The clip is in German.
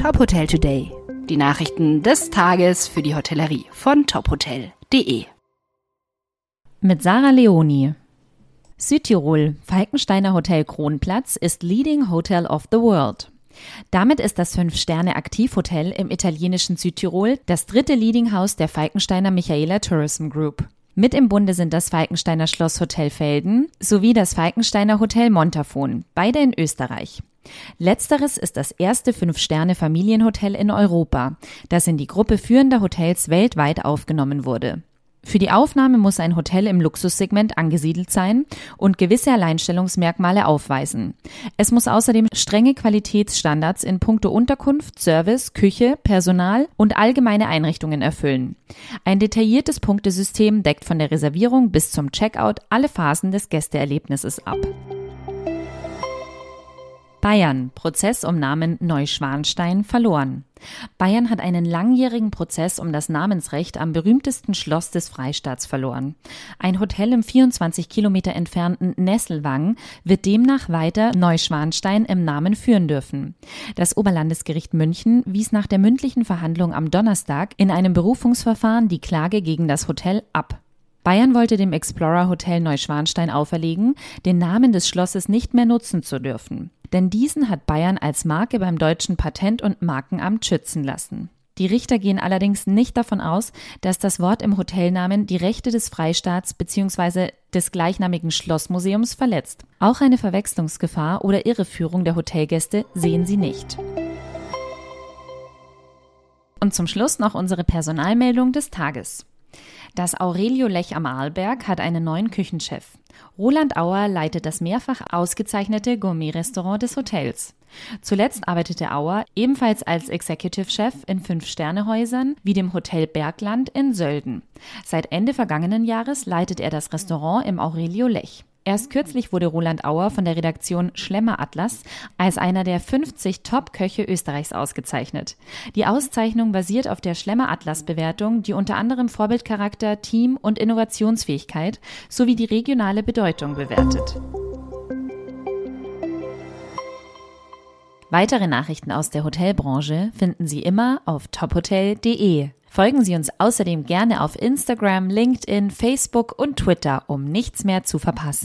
Top Hotel Today. Die Nachrichten des Tages für die Hotellerie von tophotel.de. Mit Sarah Leoni. Südtirol, Falkensteiner Hotel Kronplatz ist Leading Hotel of the World. Damit ist das Fünf-Sterne-Aktivhotel im italienischen Südtirol das dritte Leading House der Falkensteiner Michaela Tourism Group. Mit im Bunde sind das Falkensteiner Schloss Hotel Felden sowie das Falkensteiner Hotel Montafon, beide in Österreich. Letzteres ist das erste Fünf-Sterne-Familienhotel in Europa, das in die Gruppe führender Hotels weltweit aufgenommen wurde. Für die Aufnahme muss ein Hotel im Luxussegment angesiedelt sein und gewisse Alleinstellungsmerkmale aufweisen. Es muss außerdem strenge Qualitätsstandards in puncto Unterkunft, Service, Küche, Personal und allgemeine Einrichtungen erfüllen. Ein detailliertes Punktesystem deckt von der Reservierung bis zum Checkout alle Phasen des Gästeerlebnisses ab. Bayern. Prozess um Namen Neuschwanstein verloren. Bayern hat einen langjährigen Prozess um das Namensrecht am berühmtesten Schloss des Freistaats verloren. Ein Hotel im 24 Kilometer entfernten Nesselwang wird demnach weiter Neuschwanstein im Namen führen dürfen. Das Oberlandesgericht München wies nach der mündlichen Verhandlung am Donnerstag in einem Berufungsverfahren die Klage gegen das Hotel ab. Bayern wollte dem Explorer Hotel Neuschwanstein auferlegen, den Namen des Schlosses nicht mehr nutzen zu dürfen. Denn diesen hat Bayern als Marke beim deutschen Patent- und Markenamt schützen lassen. Die Richter gehen allerdings nicht davon aus, dass das Wort im Hotelnamen die Rechte des Freistaats bzw. des gleichnamigen Schlossmuseums verletzt. Auch eine Verwechslungsgefahr oder Irreführung der Hotelgäste sehen sie nicht. Und zum Schluss noch unsere Personalmeldung des Tages. Das Aurelio Lech am Arlberg hat einen neuen Küchenchef. Roland Auer leitet das mehrfach ausgezeichnete Gourmet-Restaurant des Hotels. Zuletzt arbeitete Auer ebenfalls als Executive Chef in Fünf-Sterne-Häusern wie dem Hotel Bergland in Sölden. Seit Ende vergangenen Jahres leitet er das Restaurant im Aurelio Lech. Erst kürzlich wurde Roland Auer von der Redaktion Schlemmer Atlas als einer der 50 Top-Köche Österreichs ausgezeichnet. Die Auszeichnung basiert auf der Schlemmer Atlas-Bewertung, die unter anderem Vorbildcharakter, Team und Innovationsfähigkeit sowie die regionale Bedeutung bewertet. Weitere Nachrichten aus der Hotelbranche finden Sie immer auf tophotel.de. Folgen Sie uns außerdem gerne auf Instagram, LinkedIn, Facebook und Twitter, um nichts mehr zu verpassen.